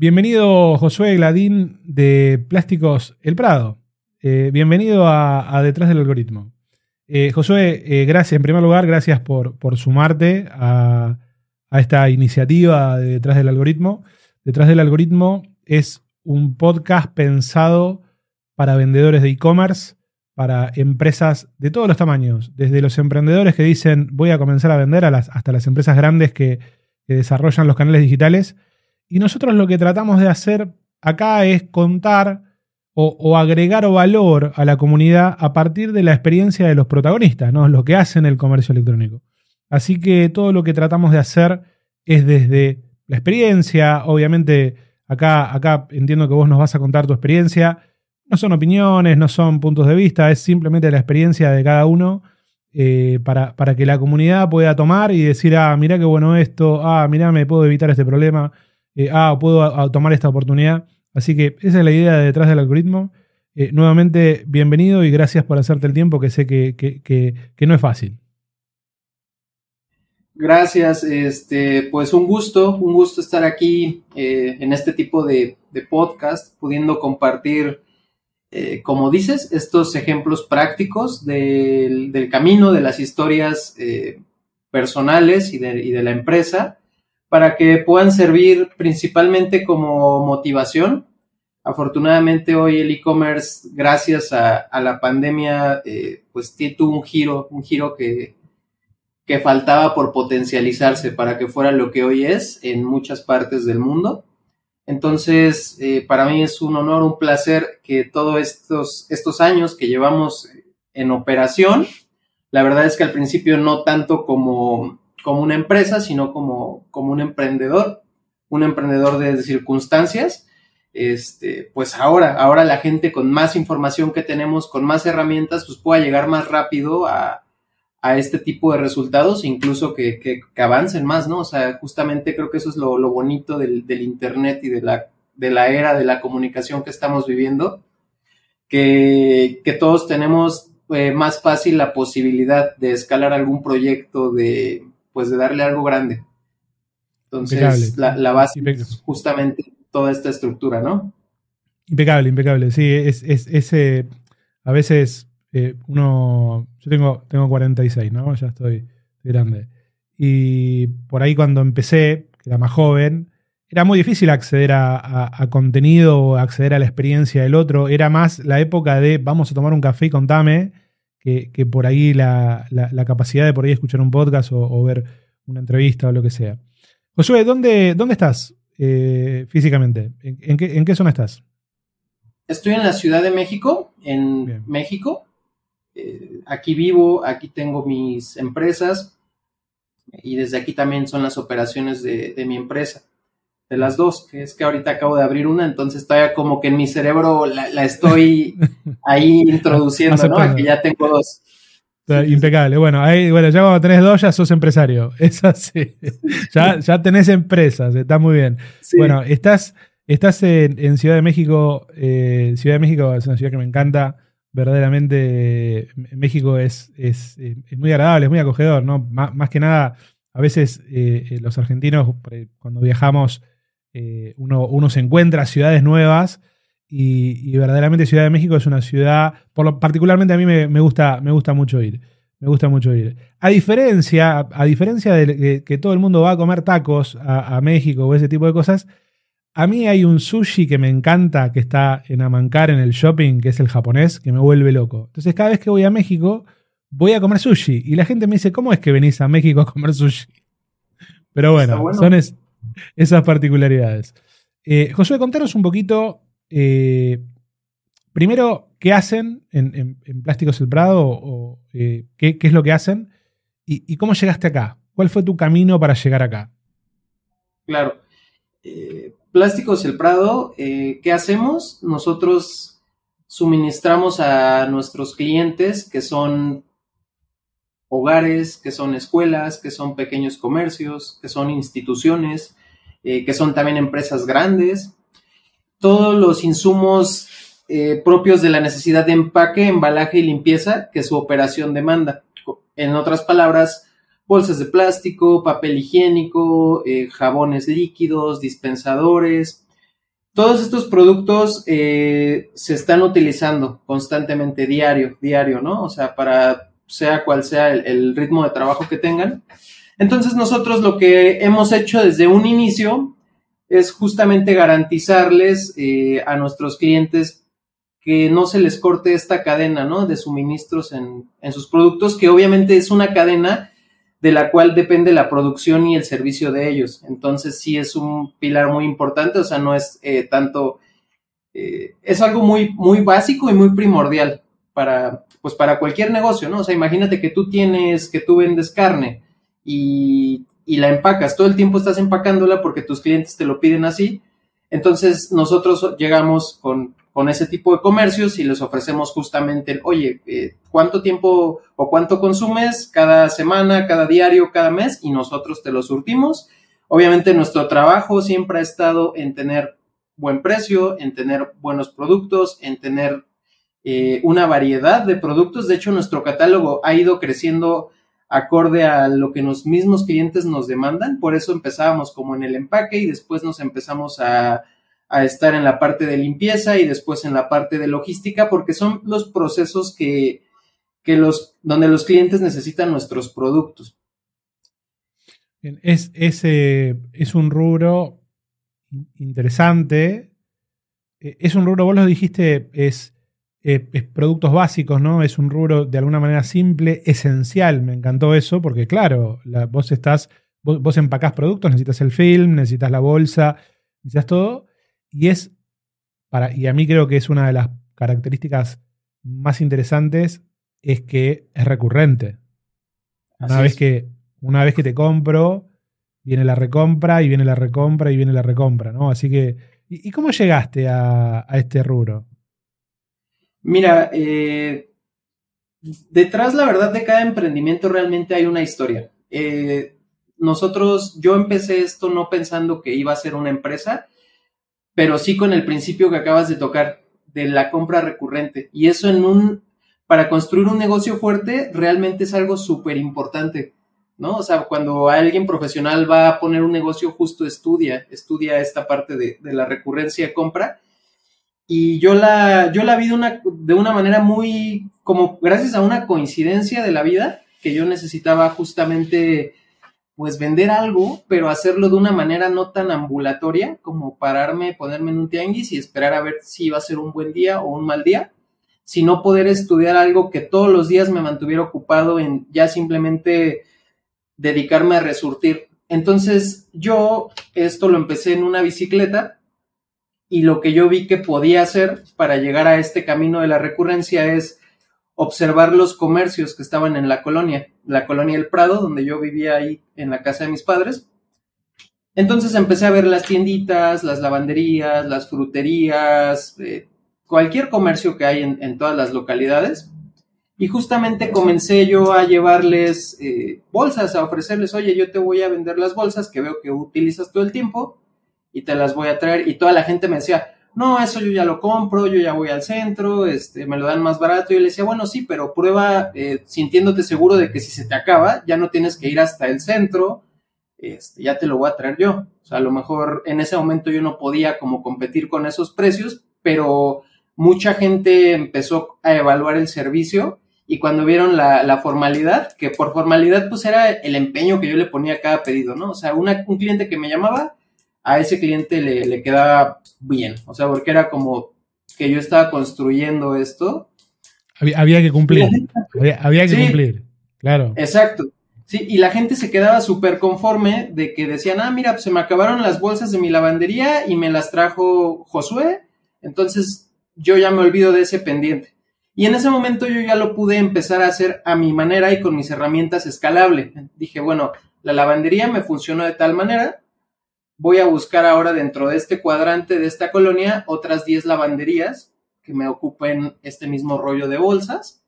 Bienvenido Josué Gladín de Plásticos El Prado. Eh, bienvenido a, Detrás del Algoritmo. Eh, Josué, eh, gracias, en primer lugar, gracias por, sumarte a, esta iniciativa de Detrás del Algoritmo. Detrás del Algoritmo es un podcast pensado para vendedores de e-commerce, para empresas de todos los tamaños, desde los emprendedores que dicen voy a comenzar a vender hasta las empresas grandes que desarrollan los canales digitales y nosotros lo que tratamos de hacer acá es contar o, agregar valor a la comunidad a partir de la experiencia de los protagonistas, ¿no? lo que hacen el comercio electrónico. Así que todo lo que tratamos de hacer es desde la experiencia, obviamente acá, acá entiendo que vos nos vas a contar tu experiencia, no son opiniones, no son puntos de vista, es simplemente la experiencia de cada uno eh, para, para, que la comunidad pueda tomar y decir, ah, mira qué bueno esto, ah, mira, me puedo evitar este problema. Eh, ah, puedo tomar esta oportunidad. Así que esa es la idea detrás del algoritmo. Eh, nuevamente, bienvenido y gracias por hacerte el tiempo, que sé que, no es fácil. Gracias, este, pues un gusto, un gusto estar aquí eh, en este tipo de, podcast, pudiendo compartir, como dices, estos ejemplos prácticos del, camino, de las historias personales y de la empresa para que puedan servir principalmente como motivación. Afortunadamente hoy el e-commerce, gracias a, la pandemia, eh, pues tuvo un giro, un giro que, que faltaba por potencializarse para que fuera lo que hoy es en muchas partes del mundo. Entonces, eh, para mí es un honor, un placer que todos estos, estos años que llevamos en operación, la verdad es que al principio no tanto como como una empresa, sino como, como un emprendedor, un emprendedor de circunstancias. Este, pues ahora, ahora la gente con más información que tenemos, con más herramientas, pues pueda llegar más rápido a, este tipo de resultados, incluso que, que, avancen más, ¿no? O sea, justamente creo que eso es lo, bonito del, Internet y de la, de la era de la comunicación que estamos viviendo, que, que todos tenemos eh, más fácil la posibilidad de escalar algún proyecto, de, pues de darle algo grande. Entonces, la, base es justamente toda esta estructura, ¿no? Impecable, impecable. Sí, es, es, a veces eh, uno, yo tengo, tengo 46, ¿no? Ya estoy, grande. Y por ahí cuando empecé, que era más joven, era muy difícil acceder a, contenido o acceder a la experiencia del otro. Era más la época de vamos a tomar un café y contame que, por ahí la, capacidad de por ahí escuchar un podcast o, ver una entrevista o lo que sea. Josué, ¿dónde, dónde estás eh, físicamente? ¿En, qué, zona estás? Estoy en la Ciudad de México, en México. Eh, aquí vivo, aquí tengo mis empresas y desde aquí también son las operaciones de mi empresa de las dos, que es que ahorita acabo de abrir una, entonces todavía como que en mi cerebro la, estoy ahí introduciendo, ¿no? Que ya tengo dos. Impecable. Bueno, ahí, bueno, ya cuando tenés dos ya sos empresario. Es así. ya, ya tenés empresas, está muy bien. Bueno, estás, estás en, Ciudad de México. Eh, ciudad de México es una ciudad que me encanta. Verdaderamente, México es, es, muy agradable, es muy acogedor, ¿no? Más, que nada, a veces eh, los argentinos, cuando viajamos, eh, uno, se encuentra ciudades nuevas y, verdaderamente Ciudad de México es una ciudad, por lo, particularmente a mí me, gusta, me gusta mucho ir. Me gusta mucho ir. A diferencia, a, diferencia de que, todo el mundo va a comer tacos a, México o ese tipo de cosas, a mí hay un sushi que me encanta, que está en Amancar, en el shopping, que es el japonés, que me vuelve loco. Entonces, cada vez que voy a México, voy a comer sushi. Y la gente me dice, ¿cómo es que venís a México a comer sushi? Pero bueno, son, es, esas particularidades. Eh, Josué, contanos un poquito, eh, primero, qué hacen en, Plásticos El Prado o eh, qué, es lo que hacen y, cómo llegaste acá. ¿Cuál fue tu camino para llegar acá? claro. Eh, Plásticos El Prado, ¿qué hacemos? Nosotros suministramos a nuestros clientes que son hogares, que son escuelas, que son pequeños comercios, que son instituciones, eh, que son también empresas grandes, todos los insumos eh, propios de la necesidad de empaque, embalaje y limpieza que su operación demanda. En otras palabras, bolsas de plástico, papel higiénico, eh, jabones líquidos, dispensadores. Todos estos productos se están utilizando constantemente, diario, diario, ¿no? O sea, para sea cual sea el, ritmo de trabajo que tengan. Entonces nosotros lo que hemos hecho desde un inicio es justamente garantizarles eh, a nuestros clientes que no se les corte esta cadena, ¿no? De suministros en, en sus productos, que obviamente es una cadena de la cual depende la producción y el servicio de ellos. Entonces sí es un pilar muy importante, o sea, no es eh, tanto, eh, es algo muy, muy básico y muy primordial para, pues para cualquier negocio, ¿no? O sea, imagínate que tú tienes, que tú vendes carne y, la empacas, todo el tiempo estás empacándola porque tus clientes te lo piden así. Entonces nosotros llegamos con con ese tipo de comercios y les ofrecemos justamente, oye, eh, ¿cuánto tiempo o cuánto consumes cada semana, cada diario, cada mes? Y nosotros te lo surtimos. Obviamente nuestro trabajo siempre ha estado en tener buen precio, en tener buenos productos, en tener eh, una variedad de productos. De hecho, nuestro catálogo ha ido creciendo acorde a lo que los mismos clientes nos demandan. Por eso empezábamos como en el empaque y después nos empezamos a a estar en la parte de limpieza y después en la parte de logística, porque son los procesos que, los, donde los clientes necesitan nuestros productos. Es, es, es un rubro interesante. E, es un rubro, vos lo dijiste, es, es, productos básicos, ¿no? Es un rubro de alguna manera simple, esencial. Me encantó eso, porque claro, vos estás, vos, vos empacás productos, necesitas el film, necesitas la bolsa, necesitas todo y es, para, y a mí creo que es una de las características más interesantes, es que es recurrente. Una vez, que, una vez que te compro, viene la recompra y viene la recompra y viene la recompra, ¿no? Así que, ¿y, cómo llegaste a, este rubro? Mira, eh, detrás, la verdad, de cada emprendimiento realmente hay una historia. Eh, nosotros, yo empecé esto no pensando que iba a ser una empresa, pero sí con el principio que acabas de tocar de la compra recurrente. Y eso en un, para construir un negocio fuerte, realmente es algo súper importante, ¿no? O sea, cuando alguien profesional va a poner un negocio, justo estudia, estudia esta parte de, la recurrencia de compra. Y yo la, yo la vi de una, de una manera muy, como gracias a una coincidencia de la vida, que yo necesitaba justamente pues vender algo, pero hacerlo de una manera no tan ambulatoria como pararme, ponerme en un tianguis y esperar a ver si iba a ser un buen día o un mal día, sino poder estudiar algo que todos los días me mantuviera ocupado en ya simplemente dedicarme a resurtir. Entonces yo esto lo empecé en una bicicleta y lo que yo vi que podía hacer para llegar a este camino de la recurrencia es observar los comercios que estaban en la colonia, la colonia El Prado, donde yo vivía ahí en la casa de mis padres. Entonces empecé a ver las tienditas, las lavanderías, las fruterías, eh, cualquier comercio que hay en, todas las localidades. Y justamente comencé yo a llevarles eh, bolsas, a ofrecerles, oye, yo te voy a vender las bolsas que veo que utilizas todo el tiempo y te las voy a traer. Y toda la gente me decía, no, eso yo ya lo compro, yo ya voy al centro, este, me lo dan más barato. Y yo le decía, bueno, sí, pero prueba eh, sintiéndote seguro de que si se te acaba, ya no tienes que ir hasta el centro, este, ya te lo voy a traer yo. O sea, a lo mejor en ese momento yo no podía como competir con esos precios, pero mucha gente empezó a evaluar el servicio y cuando vieron la, formalidad, que por formalidad pues era el empeño que yo le ponía a cada pedido, ¿no? O sea, un cliente que me llamaba, a ese cliente le, le quedaba bien, o sea, porque era como que yo estaba construyendo esto. Había, que cumplir, había, que cumplir, claro. Exacto. Sí, y la gente se quedaba súper conforme de que decían, ah, mira, pues se me acabaron las bolsas de mi lavandería y me las trajo Josué, entonces yo ya me olvido de ese pendiente. Y en ese momento yo ya lo pude empezar a hacer a mi manera y con mis herramientas escalable. Dije, bueno, la lavandería me funcionó de tal manera, voy a buscar ahora dentro de este cuadrante de esta colonia otras 10 lavanderías que me ocupen este mismo rollo de bolsas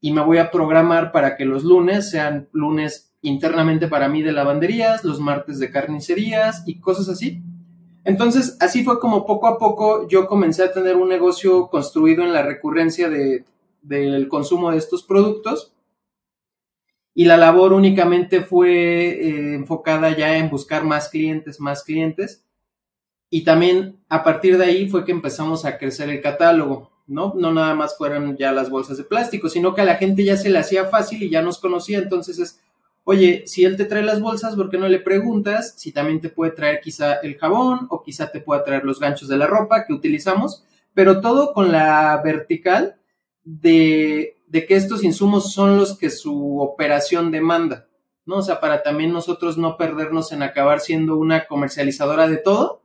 y me voy a programar para que los lunes sean lunes internamente para mí de lavanderías, los martes de carnicerías y cosas así. Entonces, así fue como poco a poco yo comencé a tener un negocio construido en la recurrencia de, del consumo de estos productos y la labor únicamente fue eh, enfocada ya en buscar más clientes, más clientes. Y también a partir de ahí fue que empezamos a crecer el catálogo, ¿no? No nada más fueron ya las bolsas de plástico, sino que a la gente ya se le hacía fácil y ya nos conocía. Entonces es, oye, si él te trae las bolsas, ¿por qué no le preguntas si también te puede traer quizá el jabón o quizá te pueda traer los ganchos de la ropa que utilizamos? Pero todo con la vertical de de que estos insumos son los que su operación demanda, ¿no? O sea, para también nosotros no perdernos en acabar siendo una comercializadora de todo,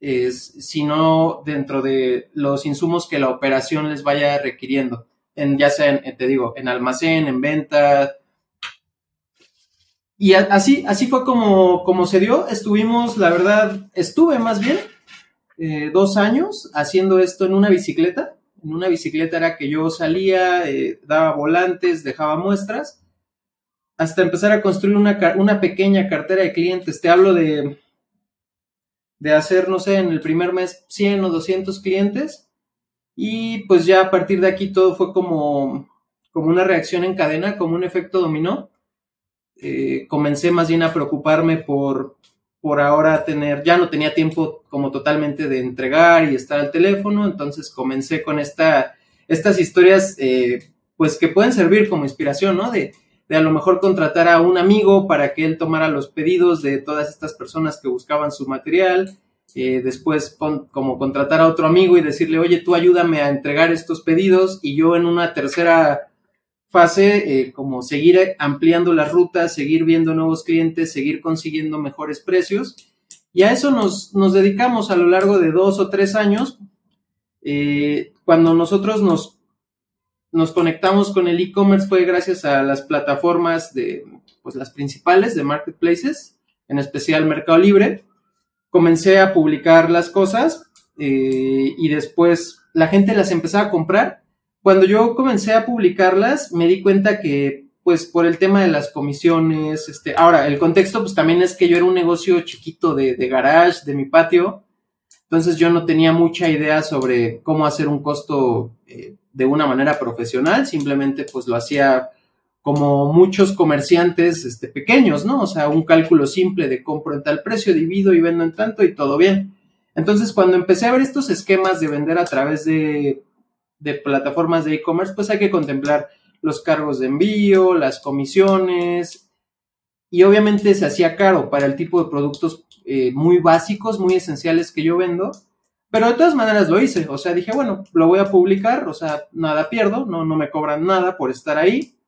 es, sino dentro de los insumos que la operación les vaya requiriendo, en, ya sea, en, te digo, en almacén, en venta. Y así, así fue como, como se dio. Estuvimos, la verdad, estuve más bien eh, dos años haciendo esto en una bicicleta en una bicicleta era que yo salía, eh, daba volantes, dejaba muestras, hasta empezar a construir una, una, pequeña cartera de clientes. Te hablo de, de hacer, no sé, en el primer mes 100 o 200 clientes. Y pues ya a partir de aquí todo fue como, como una reacción en cadena, como un efecto dominó. Eh, comencé más bien a preocuparme por, por ahora tener, ya no tenía tiempo como totalmente de entregar y estar al teléfono, entonces comencé con esta, estas historias, eh, pues que pueden servir como inspiración, ¿no? De, de a lo mejor contratar a un amigo para que él tomara los pedidos de todas estas personas que buscaban su material, eh, después como contratar a otro amigo y decirle, oye, tú ayúdame a entregar estos pedidos y yo en una tercera fase, eh, como seguir ampliando las rutas, seguir viendo nuevos clientes, seguir consiguiendo mejores precios. Y a eso nos, nos dedicamos a lo largo de dos o tres años. Eh, cuando nosotros nos, nos conectamos con el e-commerce fue gracias a las plataformas de, pues las principales de marketplaces, en especial Mercado Libre. Comencé a publicar las cosas eh, y después la gente las empezaba a comprar cuando yo comencé a publicarlas, me di cuenta que, pues, por el tema de las comisiones, este, ahora, el contexto, pues, también es que yo era un negocio chiquito de, de garage, de mi patio, entonces yo no tenía mucha idea sobre cómo hacer un costo eh, de una manera profesional, simplemente, pues, lo hacía como muchos comerciantes este, pequeños, ¿no? O sea, un cálculo simple de compro en tal precio, divido y vendo en tanto y todo bien. Entonces, cuando empecé a ver estos esquemas de vender a través de de plataformas de e-commerce, pues hay que contemplar los cargos de envío, las comisiones, y obviamente se hacía caro para el tipo de productos eh, muy básicos, muy esenciales que yo vendo, pero de todas maneras lo hice, o sea, dije, bueno, lo voy a publicar, o sea, nada pierdo, no, no me cobran nada por estar ahí,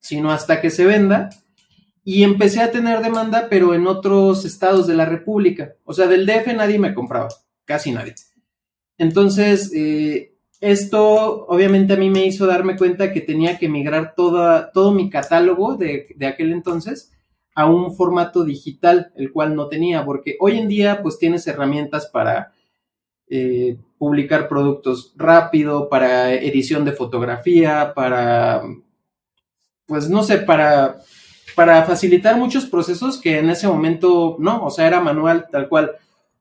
sino hasta que se venda. Y empecé a tener demanda, pero en otros estados de la República. O sea, del DF nadie me compraba, casi nadie. Entonces, eh, esto obviamente a mí me hizo darme cuenta que tenía que migrar toda, todo mi catálogo de, aquel entonces a un formato digital, el cual no tenía, porque hoy en día pues tienes herramientas para eh, publicar productos rápido, para edición de fotografía, para, pues no sé, para, para facilitar muchos procesos que en ese momento no, o sea, era manual tal cual.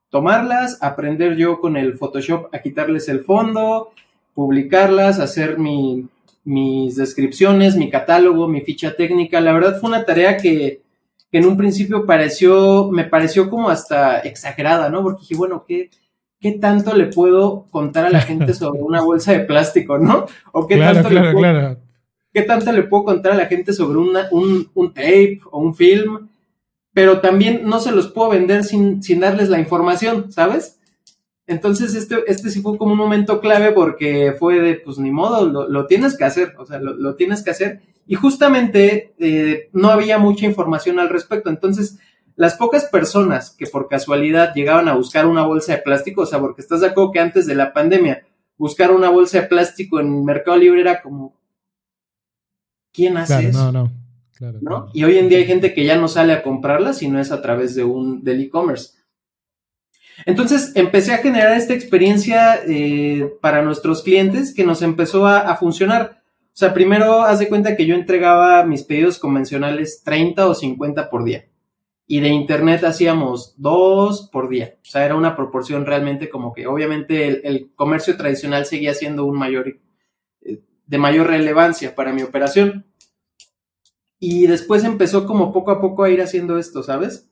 Tomarlas, aprender yo con el Photoshop a quitarles el fondo, publicarlas, hacer mis descripciones, mi catálogo, mi ficha técnica. La verdad fue una tarea que, en un principio pareció, me pareció como hasta exagerada, ¿no? Porque dije, bueno, ¿qué, qué tanto le puedo contar a la gente sobre una bolsa de plástico, ¿no? O qué tanto le puedo, ¿Qué tanto le puedo contar a la gente sobre una, un, un tape o un film? Pero también no se los puedo vender sin, sin darles la información, ¿sabes? Entonces, este, este sí fue como un momento clave porque fue de, pues ni modo, lo, tienes que hacer, o sea, lo, tienes que hacer. Y justamente eh, no había mucha información al respecto. Entonces, las pocas personas que por casualidad llegaban a buscar una bolsa de plástico, o sea, porque estás de acuerdo que antes de la pandemia, buscar una bolsa de plástico en Mercado Libre era como, ¿quién hace eso? No, no. Claro, ¿no? Y hoy en día hay gente que ya no sale a comprarla si no es a través de un del e-commerce. Entonces empecé a generar esta experiencia eh, para nuestros clientes que nos empezó a, funcionar. O sea, primero haz de cuenta que yo entregaba mis pedidos convencionales 30 o 50 por día. Y de internet hacíamos dos por día. O sea, era una proporción realmente como que obviamente el, comercio tradicional seguía siendo un mayor, eh, de mayor relevancia para mi operación. Y después empezó como poco a poco a ir haciendo esto, ¿sabes?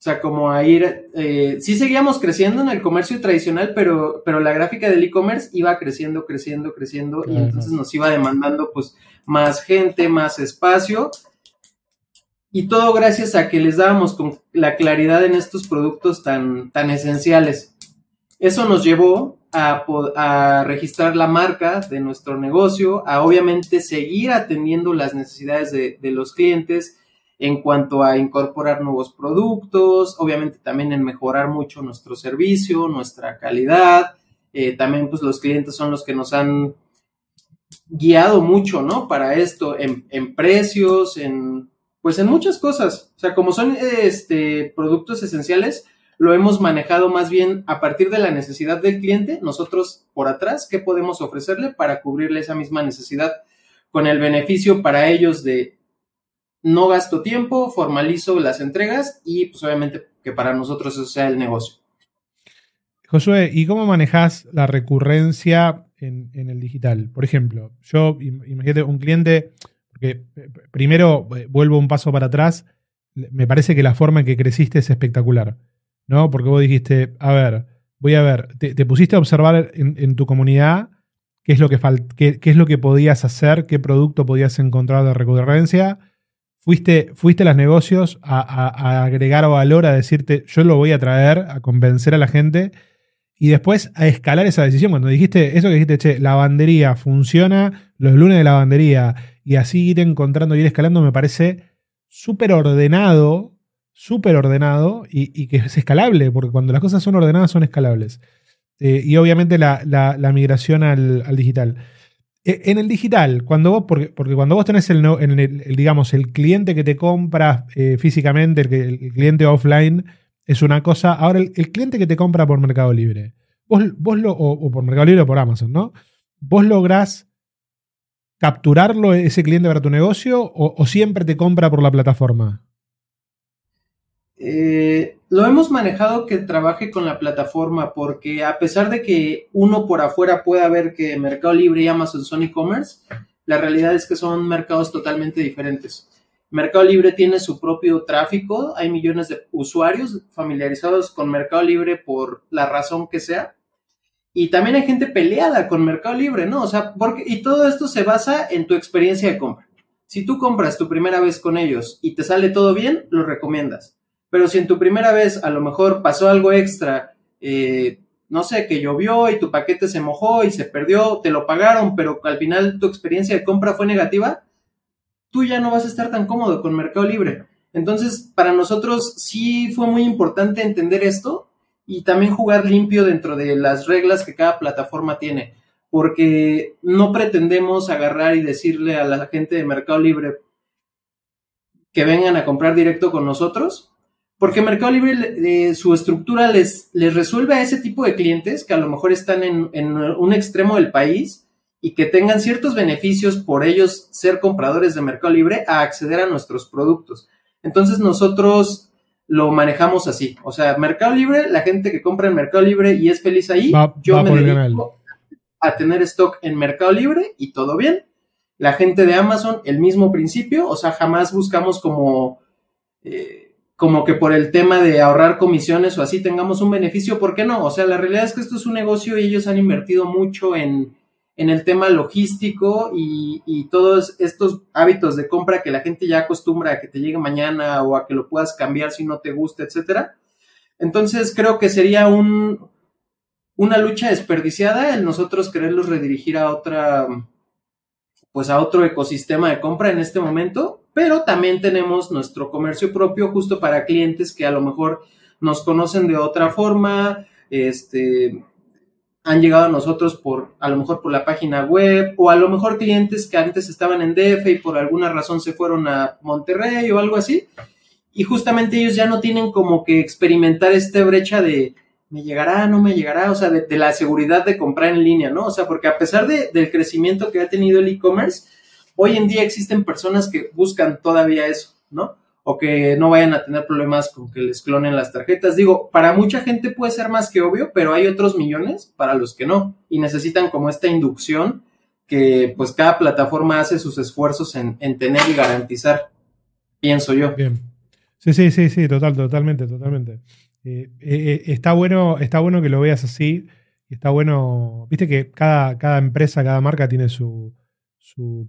O sea, como a ir, eh, sí seguíamos creciendo en el comercio tradicional, pero, pero la gráfica del e-commerce iba creciendo, creciendo, creciendo, y entonces nos iba demandando pues más gente, más espacio, y todo gracias a que les dábamos con la claridad en estos productos tan, tan esenciales. Eso nos llevó a, a registrar la marca de nuestro negocio, a obviamente seguir atendiendo las necesidades de, de los clientes, en cuanto a incorporar nuevos productos, obviamente también en mejorar mucho nuestro servicio, nuestra calidad. Eh, también pues los clientes son los que nos han guiado mucho, ¿no? Para esto, en, precios, en pues en muchas cosas. O sea, como son este, productos esenciales, lo hemos manejado más bien a partir de la necesidad del cliente, nosotros por atrás, ¿qué podemos ofrecerle para cubrirle esa misma necesidad? Con el beneficio para ellos de no gasto tiempo, formalizo las entregas y pues obviamente que para nosotros eso sea el negocio. Josué, ¿y cómo manejas la recurrencia en, el digital? Por ejemplo, yo, imagínate, un cliente, porque eh, primero eh, vuelvo un paso para atrás, me parece que la forma en que creciste es espectacular, ¿no? Porque vos dijiste, a ver, voy a ver, te, pusiste a observar en, tu comunidad qué es, lo que qué, qué es lo que podías hacer, qué producto podías encontrar de recurrencia Fuiste, fuiste a los negocios a, agregar valor, a decirte, yo lo voy a traer, a convencer a la gente y después a escalar esa decisión. Cuando dijiste eso que dijiste, che, la lavandería funciona, los lunes de lavandería y así ir encontrando, ir escalando, me parece súper ordenado, súper ordenado y, que es escalable, porque cuando las cosas son ordenadas son escalables. Eh, y obviamente la, migración al digital. Eh, en el digital, cuando vos, porque, porque cuando vos tenés el, el, digamos, el cliente que te compra eh, físicamente, el, cliente offline, es una cosa. Ahora, el, cliente que te compra por Mercado Libre, vos, vos lo, o, por Mercado Libre o por Amazon, ¿no? Vos lográs capturarlo ese cliente para tu negocio o siempre te compra por la plataforma? Eh, lo hemos manejado que trabaje con la plataforma porque a pesar de que uno por afuera pueda ver que Mercado Libre y Amazon son e-commerce, la realidad es que son mercados totalmente diferentes. Mercado Libre tiene su propio tráfico, hay millones de usuarios familiarizados con Mercado Libre por la razón que sea. Y también hay gente peleada con Mercado Libre, ¿no? O sea, porque, y todo esto se basa en tu experiencia de compra. Si tú compras tu primera vez con ellos y te sale todo bien, lo recomiendas pero si en tu primera vez a lo mejor pasó algo extra, eh, no sé, que llovió y tu paquete se mojó y se perdió, te lo pagaron, pero al final tu experiencia de compra fue negativa, tú ya no vas a estar tan cómodo con Mercado Libre. Entonces, para nosotros sí fue muy importante entender esto y también jugar limpio dentro de las reglas que cada plataforma tiene, porque no pretendemos agarrar y decirle a la gente de Mercado Libre que vengan a comprar directo con nosotros, porque Mercado Libre, eh, su estructura les, les resuelve a ese tipo de clientes que a lo mejor están en, un extremo del país y que tengan ciertos beneficios por ellos ser compradores de Mercado Libre a acceder a nuestros productos. Entonces nosotros lo manejamos así. O sea, Mercado Libre, la gente que compra en Mercado Libre y es feliz ahí, yo me dedico a tener stock en Mercado Libre y todo bien. La gente de Amazon, el mismo principio, o sea, jamás buscamos como... Eh, como que por el tema de ahorrar comisiones o así tengamos un beneficio, ¿por qué no? O sea, la realidad es que esto es un negocio y ellos han invertido mucho en, el tema logístico y, todos estos hábitos de compra que la gente ya acostumbra a que te llegue mañana o a que lo puedas cambiar si no te gusta, etcétera. Entonces creo que sería un, una lucha desperdiciada el nosotros quererlos redirigir a otra, pues a otro ecosistema de compra en este momento pero también tenemos nuestro comercio propio justo para clientes que a lo mejor nos conocen de otra forma, este, han llegado a nosotros por, a lo mejor por la página web, o a lo mejor clientes que antes estaban en DF y por alguna razón se fueron a Monterrey o algo así, y justamente ellos ya no tienen como que experimentar esta brecha de, ¿Me llegará? ¿No me llegará? O sea, de, la seguridad de comprar en línea, ¿no? O sea, porque a pesar del crecimiento que ha tenido el e-commerce, hoy en día existen personas que buscan todavía eso, ¿no? O que no vayan a tener problemas con que les clonen las tarjetas. Digo, para mucha gente puede ser más que obvio, pero hay otros millones para los que no. Y necesitan como esta inducción que pues cada plataforma hace sus esfuerzos en, tener y garantizar, pienso yo. Bien. Sí, sí, sí, sí, total, totalmente, totalmente. Eh, eh, eh, está, bueno, está bueno que lo veas así. Está bueno, viste que cada, cada empresa, cada marca tiene su,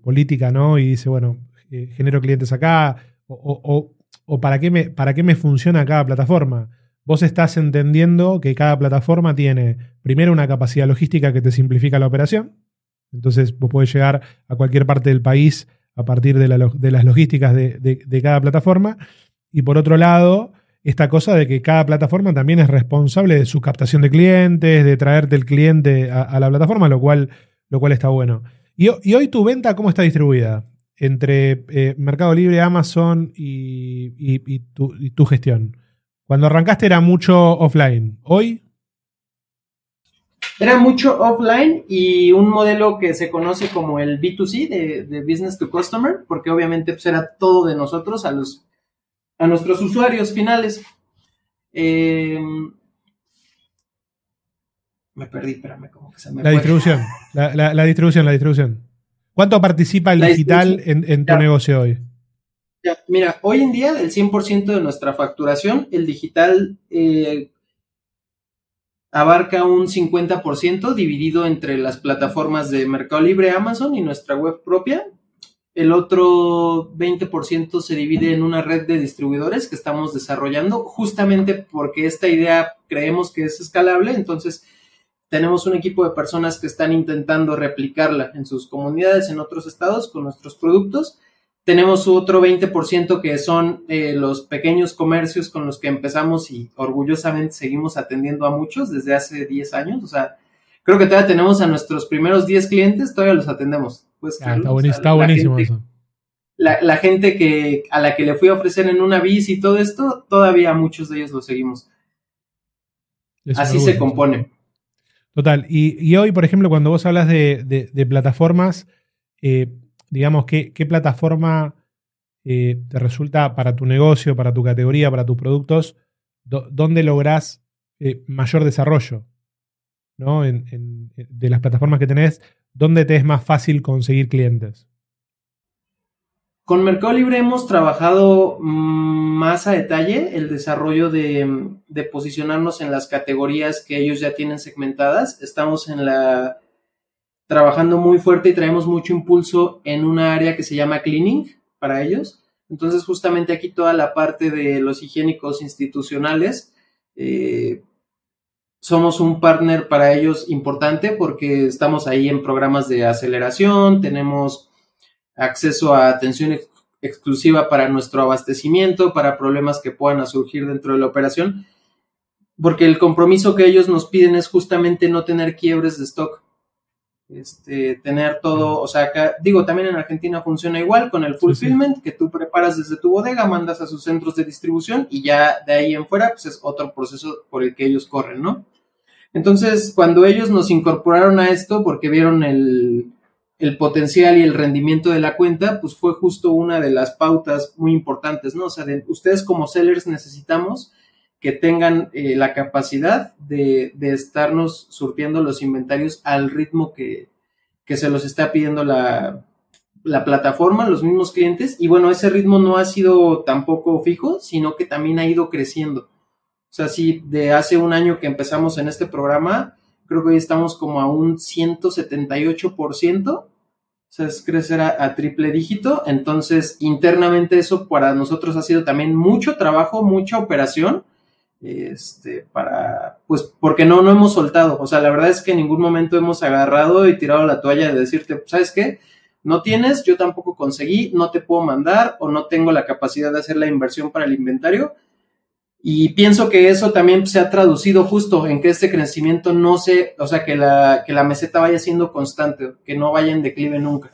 política, ¿no? Y dice, bueno, genero clientes acá, o, para, qué me, para qué me funciona cada plataforma. Vos estás entendiendo que cada plataforma tiene primero una capacidad logística que te simplifica la operación, entonces vos podés llegar a cualquier parte del país a partir de, las logísticas de, cada plataforma. Y por otro lado, esta cosa de que cada plataforma también es responsable de su captación de clientes, de traerte el cliente a, la plataforma, lo cual, lo cual está bueno. Y, hoy tu venta, ¿cómo está distribuida? Entre eh, Mercado Libre, Amazon y, tu, gestión. Cuando arrancaste era mucho offline. ¿Hoy? Era mucho offline y un modelo que se conoce como el B2C, de, Business to Customer, porque obviamente pues, era todo de nosotros a, los, a nuestros usuarios finales. Em, me perdí, espérame, como que se me La distribución, la, distribución, la distribución. ¿Cuánto participa el digital en, tu negocio hoy? mira, hoy en día el 100% de nuestra facturación, el digital eh, abarca un 50% dividido entre las plataformas de Mercado Libre, Amazon y nuestra web propia. El otro 20% se divide en una red de distribuidores que estamos desarrollando justamente porque esta idea creemos que es escalable, entonces tenemos un equipo de personas que están intentando replicarla en sus comunidades en otros estados con nuestros productos tenemos otro 20% que son eh, los pequeños comercios con los que empezamos y orgullosamente seguimos atendiendo a muchos desde hace 10 años. O sea, creo que todavía tenemos a nuestros primeros 10 clientes, todavía los atendemos. Pues, ah, está, buenísimo, eso. La, gente que, a la que le fui a ofrecer en una bici y todo esto, todavía muchos de ellos lo seguimos. Así se compone. Total. Y, hoy, por ejemplo, cuando vos hablas de, plataformas, eh, digamos, qué, plataforma eh, te resulta para tu negocio, para tu categoría, para tus productos, dónde lográs eh, mayor desarrollo ¿no? de las plataformas que tenés, dónde te es más fácil conseguir clientes. Con Mercado Libre hemos trabajado mm, más a detalle el desarrollo de, de, posicionarnos en las categorías que ellos ya tienen segmentadas. Estamos en la trabajando muy fuerte y traemos mucho impulso en una área que se llama cleaning para ellos. Entonces, justamente aquí toda la parte de los higiénicos institucionales, eh, somos un partner para ellos importante porque estamos ahí en programas de aceleración, tenemos acceso a atención exclusiva para nuestro abastecimiento, para problemas que puedan surgir dentro de la operación, porque el compromiso que ellos nos piden es justamente no tener quiebres de stock este, tener todo, o sea, acá, digo, también en Argentina funciona igual con el fulfillment, que tú preparas desde tu bodega, mandas a sus centros de distribución y ya de ahí en fuera, pues es otro proceso por el que ellos corren, ¿no? Entonces, cuando ellos nos incorporaron a esto, porque vieron el, el potencial y el rendimiento de la cuenta, pues fue justo una de las pautas muy importantes, ¿no? O sea, ustedes como sellers necesitamos que tengan eh, la capacidad de, estarnos surtiendo los inventarios al ritmo que, se los está pidiendo la, plataforma, los mismos clientes. Y bueno, ese ritmo no ha sido tampoco fijo, sino que también ha ido creciendo. O sea, sí, de hace un año que empezamos en este programa, creo que hoy estamos como a un 178%. Es crecer a, triple dígito. Entonces, internamente eso para nosotros ha sido también mucho trabajo, mucha operación este, para, pues, porque no, no hemos soltado. O sea, la verdad es que en ningún momento hemos agarrado y tirado la toalla de decirte, ¿sabes qué? No tienes, yo tampoco conseguí, no te puedo mandar o no tengo la capacidad de hacer la inversión para el inventario. Y pienso que eso también se ha traducido justo en que este crecimiento no se, o sea, que la, que la meseta vaya siendo constante, que no vaya en declive nunca.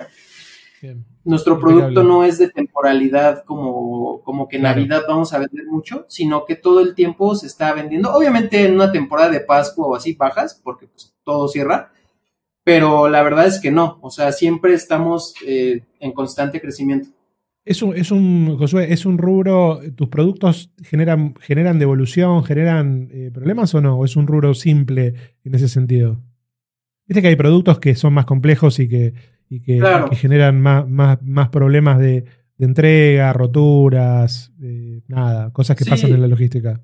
Nuestro producto no es de temporalidad como, como que en Navidad vamos a vender mucho, sino que todo el tiempo se está vendiendo. Obviamente en una temporada de Pascua o así bajas, porque pues, todo cierra, pero la verdad es que no, o sea, siempre estamos eh, en constante crecimiento. Es un, es un, Josué, es un rubro, ¿tus productos generan, generan devolución, generan eh, problemas o no? ¿O es un rubro simple en ese sentido? Viste que hay productos que son más complejos y que, que, generan más, más, problemas de, entrega, roturas, nada, cosas que pasan en la logística.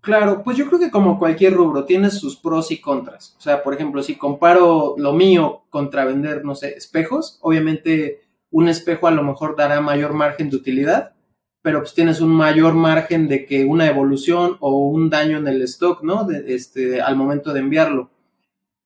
Claro, pues yo creo que como cualquier rubro tiene sus pros y contras. O sea, por ejemplo, si comparo lo mío contra vender, no sé, espejos, obviamente un espejo a lo mejor dará mayor margen de utilidad, pero pues tienes un mayor margen de que una evolución o un daño en el stock, ¿no? De, este, al momento de enviarlo.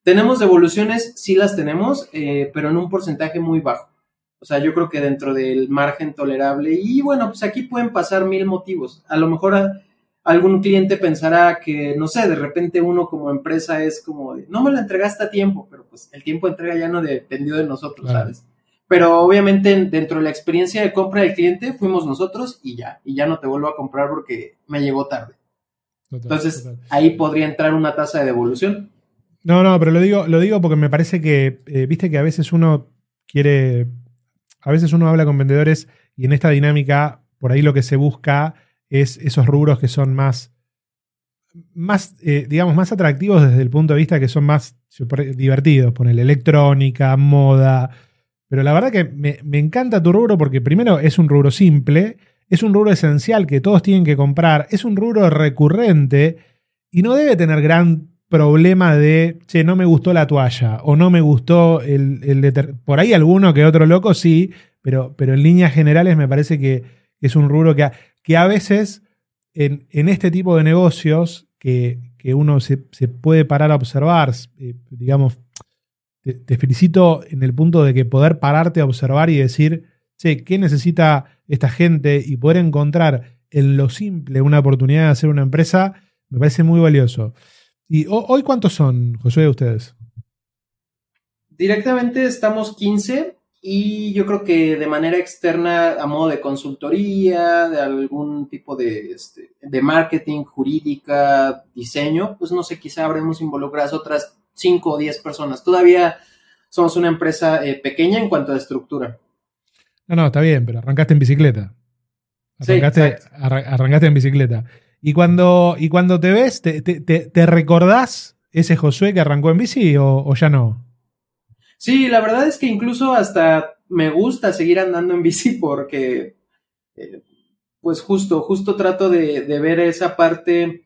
¿Tenemos devoluciones? Sí las tenemos, eh, pero en un porcentaje muy bajo. O sea, yo creo que dentro del margen tolerable. Y bueno, pues aquí pueden pasar mil motivos. A lo mejor algún cliente pensará que, no sé, de repente uno como empresa es como, no me lo entregaste a tiempo, pero pues el tiempo de entrega ya no dependió de nosotros, ¿sabes? Pero obviamente dentro de la experiencia de compra del cliente fuimos nosotros y ya, y ya no te vuelvo a comprar porque me llegó tarde. Entonces ahí podría entrar una tasa de devolución. No, no, pero lo digo, lo digo porque me parece que, eh, viste que a veces uno quiere, a veces uno habla con vendedores y en esta dinámica por ahí lo que se busca es esos rubros que son más, más eh, digamos, más atractivos desde el punto de vista que son más divertidos, poner electrónica, moda, pero la verdad que me, encanta tu rubro porque primero es un rubro simple, es un rubro esencial que todos tienen que comprar, es un rubro recurrente y no debe tener gran problema de, che, no me gustó la toalla o no me gustó el, el Por ahí alguno que otro loco sí, pero, pero en líneas generales me parece que es un rubro que a, que a veces en, este tipo de negocios que, uno se, puede parar a observar, eh, digamos, te, felicito en el punto de que poder pararte a observar y decir, che, ¿qué necesita esta gente? Y poder encontrar en lo simple una oportunidad de hacer una empresa, me parece muy valioso. ¿Y hoy cuántos son, Josué, ustedes? Directamente estamos 15 y yo creo que de manera externa, a modo de consultoría, de algún tipo de, este, de marketing, jurídica, diseño, pues no sé, quizá habremos involucradas otras 5 o 10 personas. Todavía somos una empresa eh, pequeña en cuanto a estructura. No, no, está bien, pero arrancaste en bicicleta. Arrancaste, arrancaste en bicicleta. Y cuando, y cuando te ves, te, recordás ese Josué que arrancó en bici o, ya no? Sí, la verdad es que incluso hasta me gusta seguir andando en bici porque, eh, pues justo, justo trato de, de ver esa parte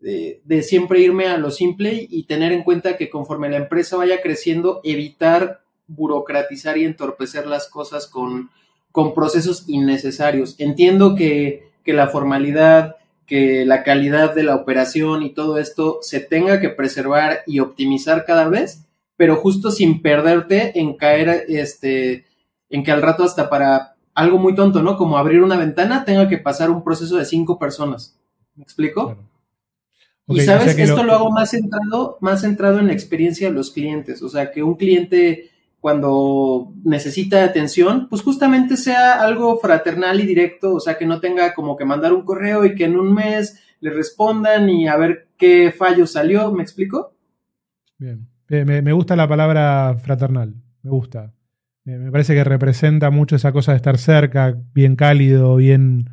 de, siempre irme a lo simple y tener en cuenta que conforme la empresa vaya creciendo, evitar burocratizar y entorpecer las cosas con, con procesos innecesarios. Entiendo que, que la formalidad, que la calidad de la operación y todo esto se tenga que preservar y optimizar cada vez, pero justo sin perderte en caer, este, en que al rato hasta para algo muy tonto, ¿no? Como abrir una ventana tenga que pasar un proceso de cinco personas. ¿Me explico? Y sabes, esto lo... hago más centrado, más centrado en la experiencia de los clientes. O sea, que un cliente cuando necesita atención, pues justamente sea algo fraternal y directo, o sea, que no tenga como que mandar un correo y que en un mes le respondan y a ver qué fallo salió, ¿me explico? Bien, me, gusta la palabra fraternal, me gusta. Me parece que representa mucho esa cosa de estar cerca, bien cálido, bien,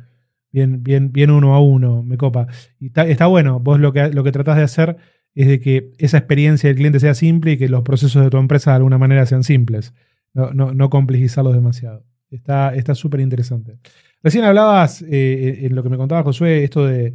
bien, bien, bien uno a uno, me copa. Y está, bueno, vos lo que, lo que tratás de hacer es de que esa experiencia del cliente sea simple y que los procesos de tu empresa de alguna manera sean simples, no, no, complejizarlos demasiado. Está súper interesante. Recién hablabas, eh, en lo que me contaba Josué, esto de,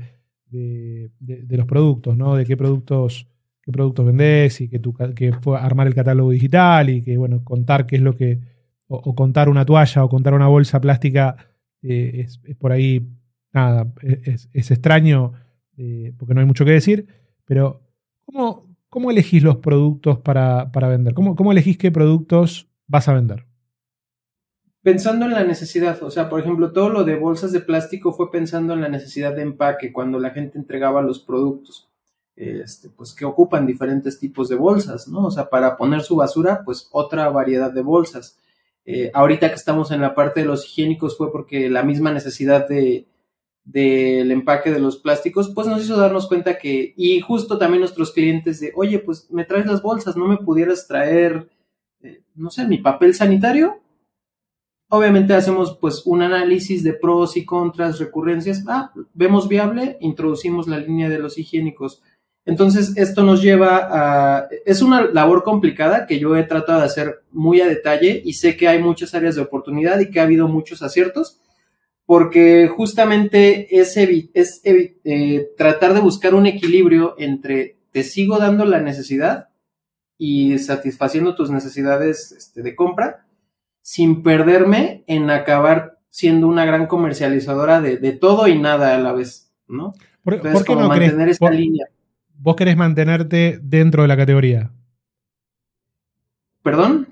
de, los productos, ¿no? De qué productos, qué productos vendés y que, tu, que armar el catálogo digital y que, bueno, contar qué es lo que, o, contar una toalla o contar una bolsa plástica eh, es, por ahí nada, es, extraño eh, porque no hay mucho que decir, pero ¿cómo, cómo elegís los productos para, vender? ¿Cómo, ¿Cómo, elegís qué productos vas a vender? Pensando en la necesidad, o sea, por ejemplo, todo lo de bolsas de plástico fue pensando en la necesidad de empaque cuando la gente entregaba los productos, este, pues que ocupan diferentes tipos de bolsas, ¿no? O sea, para poner su basura, pues otra variedad de bolsas. Eh, ahorita que estamos en la parte de los higiénicos fue porque la misma necesidad de del empaque de los plásticos, pues nos hizo darnos cuenta que, y justo también nuestros clientes de, oye, pues me traes las bolsas, ¿no me pudieras traer, eh, no sé, mi papel sanitario? Obviamente hacemos pues un análisis de pros y contras, recurrencias. Ah, vemos viable, introducimos la línea de los higiénicos. Entonces, esto nos lleva a... Es una labor complicada que yo he tratado de hacer muy a detalle y sé que hay muchas áreas de oportunidad y que ha habido muchos aciertos, porque justamente es, es eh, tratar de buscar un equilibrio entre te sigo dando la necesidad y satisfaciendo tus necesidades este, de compra, sin perderme en acabar siendo una gran comercializadora de, todo y nada a la vez, ¿no? ¿Por, qué no mantener esta línea. ¿Vos querés mantenerte dentro de la categoría? ¿Perdón?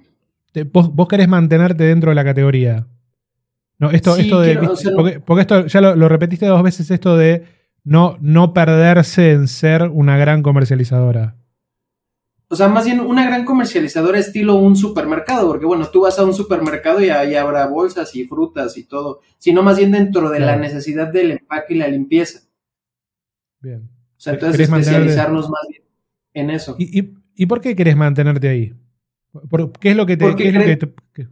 Vos, querés mantenerte dentro de la categoría. No, esto, esto de. porque, esto ya lo, lo, repetiste dos veces, esto de no, no perderse en ser una gran comercializadora. O sea, más bien una gran comercializadora estilo un supermercado, porque bueno, tú vas a un supermercado y ahí habrá bolsas y frutas y todo, sino más bien dentro de la necesidad del empaque y la limpieza. Bien. O sea, entonces especializarnos más bien en eso. ¿Y, por qué querés mantenerte ahí? ¿Qué es lo que te... Qué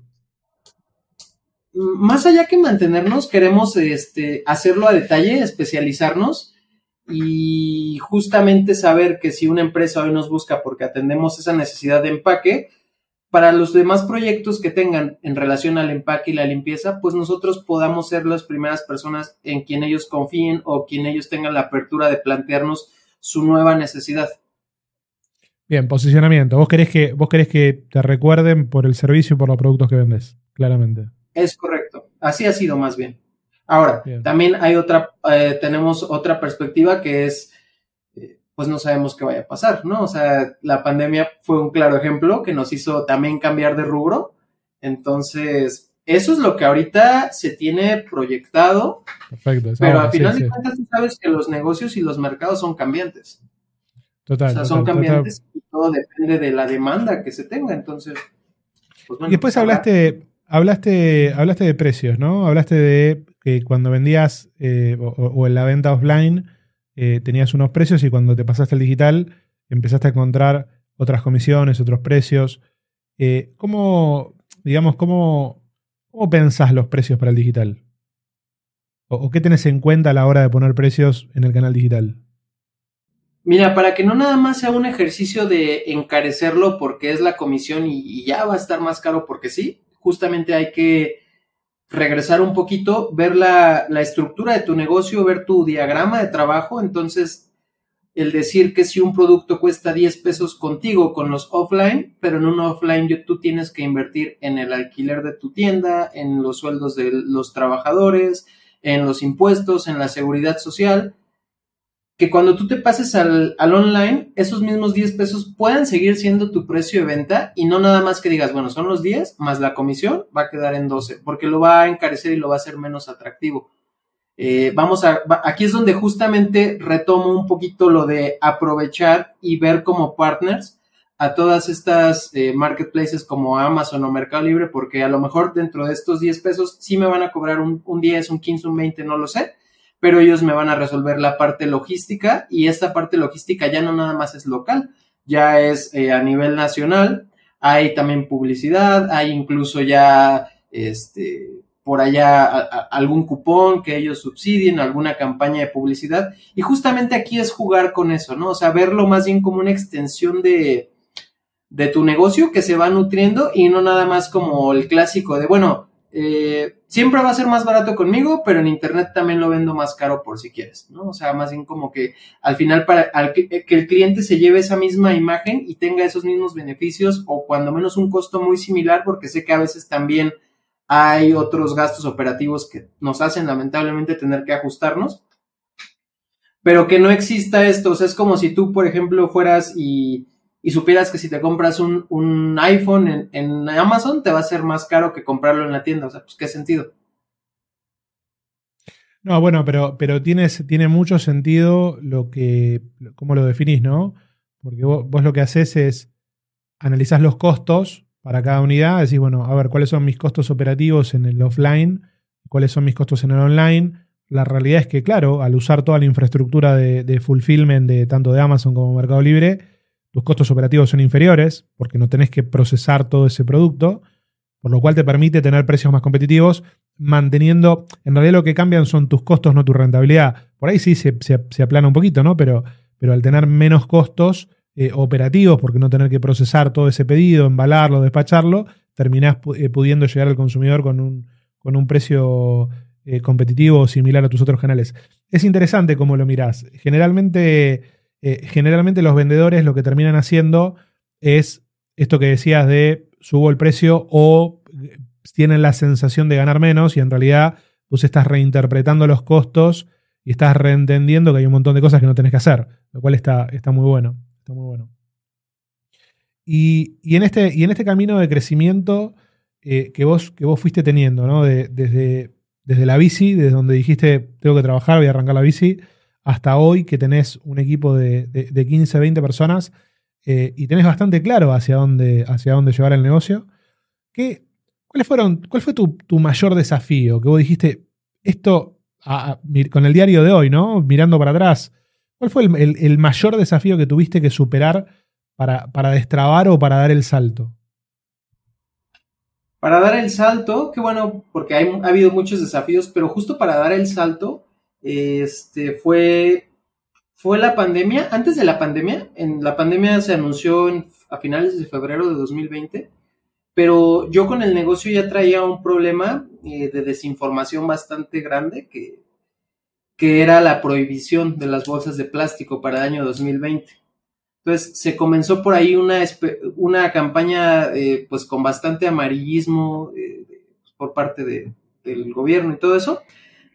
Más allá que mantenernos, queremos este, hacerlo a detalle, especializarnos y justamente saber que si una empresa hoy nos busca porque atendemos esa necesidad de empaque, para los demás proyectos que tengan en relación al empaque y la limpieza, pues nosotros podamos ser las primeras personas en quien ellos confíen o quien ellos tengan la apertura de plantearnos su nueva necesidad. Bien, posicionamiento. Vos querés que, vos querés que te recuerden por el servicio y por los productos que vendes, claramente. Es correcto. Así ha sido más bien. Ahora, también hay otra, eh, tenemos otra perspectiva que es, eh, pues no sabemos qué vaya a pasar, ¿no? O sea, la pandemia fue un claro ejemplo que nos hizo también cambiar de rubro. Entonces, eso es lo que ahorita se tiene proyectado. Perfecto. Pero al final de cuentas, tú sabes que los negocios y los mercados son cambiantes. Total. O sea, son cambiantes y todo depende de la demanda que se tenga. Entonces, pues y después hablaste, hablaste, hablaste de precios, ¿no? Hablaste de que cuando vendías eh, o, en la venta offline eh, tenías unos precios y cuando te pasaste al digital empezaste a encontrar otras comisiones, otros precios. Eh, ¿Cómo, digamos, cómo, cómo pensás los precios para el digital? ¿O, qué tenés en cuenta a la hora de poner precios en el canal digital? Mira, para que no nada más sea un ejercicio de encarecerlo porque es la comisión y ya va a estar más caro porque sí, justamente hay que regresar un poquito, ver la, estructura de tu negocio, ver tu diagrama de trabajo. Entonces, el decir que si un producto cuesta 10 pesos contigo con los offline, pero en un offline tú tienes que invertir en el alquiler de tu tienda, en los sueldos de los trabajadores, en los impuestos, en la seguridad social que cuando tú te pases al, online, esos mismos 10 pesos puedan seguir siendo tu precio de venta y no nada más que digas, bueno, son los 10 más la comisión, va a quedar en 12, porque lo va a encarecer y lo va a hacer menos atractivo. Eh, vamos a, aquí es donde justamente retomo un poquito lo de aprovechar y ver como partners a todas estas eh, marketplaces como Amazon o Mercado Libre, porque a lo mejor dentro de estos 10 pesos sí me van a cobrar un, un 10, un 15, un 20, no lo sé pero ellos me van a resolver la parte logística y esta parte logística ya no nada más es local, ya es eh, a nivel nacional, hay también publicidad, hay incluso ya este por allá algún cupón que ellos subsidien, alguna campaña de publicidad y justamente aquí es jugar con eso, ¿no? O sea, verlo más bien como una extensión de de tu negocio que se va nutriendo y no nada más como el clásico de, bueno, eh, siempre va a ser más barato conmigo, pero en internet también lo vendo más caro por si quieres, ¿no? O sea, más bien como que al final para que, el cliente se lleve esa misma imagen y tenga esos mismos beneficios o cuando menos un costo muy similar, porque sé que a veces también hay otros gastos operativos que nos hacen lamentablemente tener que ajustarnos, pero que no exista esto, o sea, es como si tú, por ejemplo, fueras y y supieras que si te compras un, iPhone en, Amazon te va a ser más caro que comprarlo en la tienda. O sea, pues qué sentido. No, bueno, pero, pero tienes, tiene mucho sentido lo que, cómo lo definís, ¿no? Porque vos, lo que haces es analizar los costos para cada unidad, decís, bueno, a ver, ¿cuáles son mis costos operativos en el offline? ¿Cuáles son mis costos en el online? La realidad es que, claro, al usar toda la infraestructura de, de fulfillment de tanto de Amazon como Mercado Libre, tus costos operativos son inferiores porque no tenés que procesar todo ese producto, por lo cual te permite tener precios más competitivos, manteniendo, en realidad lo que cambian son tus costos, no tu rentabilidad. Por ahí sí se, aplana un poquito, ¿no? Pero, pero al tener menos costos eh, operativos, porque no tener que procesar todo ese pedido, embalarlo, despacharlo, terminás eh, pudiendo llegar al consumidor con un, con un precio eh, competitivo similar a tus otros canales. Es interesante cómo lo mirás. Generalmente eh, generalmente los vendedores lo que terminan haciendo es esto que decías de subo el precio o eh, tienen la sensación de ganar menos y en realidad vos estás reinterpretando los costos y estás reentendiendo que hay un montón de cosas que no tenés que hacer, lo cual está, está muy bueno. Está muy bueno. Y, en este, y en este camino de crecimiento eh, que, vos, que vos fuiste teniendo, ¿no? desde, desde la bici, desde donde dijiste tengo que trabajar, voy a arrancar la bici, hasta hoy que tenés un equipo de, de, 15, 20 personas eh, y tenés bastante claro hacia dónde, hacia dónde llevar el negocio. ¿qué, ¿cuáles fueron, ¿Cuál fue tu, mayor desafío? Que vos dijiste, esto con el diario de hoy, ¿no? Mirando para atrás, ¿cuál fue el, mayor desafío que tuviste que superar para, para destrabar o para dar el salto? Para dar el salto, qué bueno, porque ha habido muchos desafíos, pero justo para dar el salto, este, fue, fue la pandemia, antes de la pandemia, en la pandemia se anunció a finales de febrero de 2020, pero yo con el negocio ya traía un problema eh, de desinformación bastante grande que, que era la prohibición de las bolsas de plástico para el año 2020. Entonces se comenzó por ahí una, una campaña eh, pues con bastante amarillismo eh, por parte de, del gobierno y todo eso,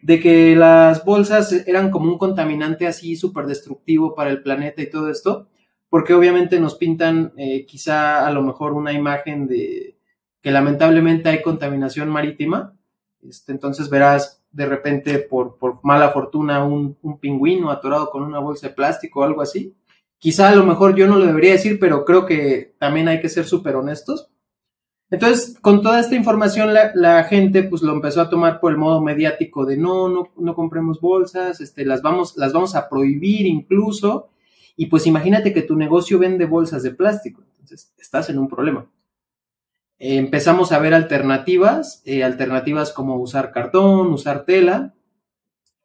de que las bolsas eran como un contaminante así súper destructivo para el planeta y todo esto, porque obviamente nos pintan eh, quizá a lo mejor una imagen de que lamentablemente hay contaminación marítima, este, entonces verás de repente por, por mala fortuna un, un pingüino atorado con una bolsa de plástico o algo así. Quizá a lo mejor yo no lo debería decir, pero creo que también hay que ser súper honestos. Entonces, con toda esta información, la, gente pues lo empezó a tomar por el modo mediático de no, no, no compremos bolsas, este, las vamos, las vamos a prohibir incluso. Y pues imagínate que tu negocio vende bolsas de plástico. Entonces, estás en un problema. empezamos a ver alternativas, eh, alternativas como usar cartón, usar tela.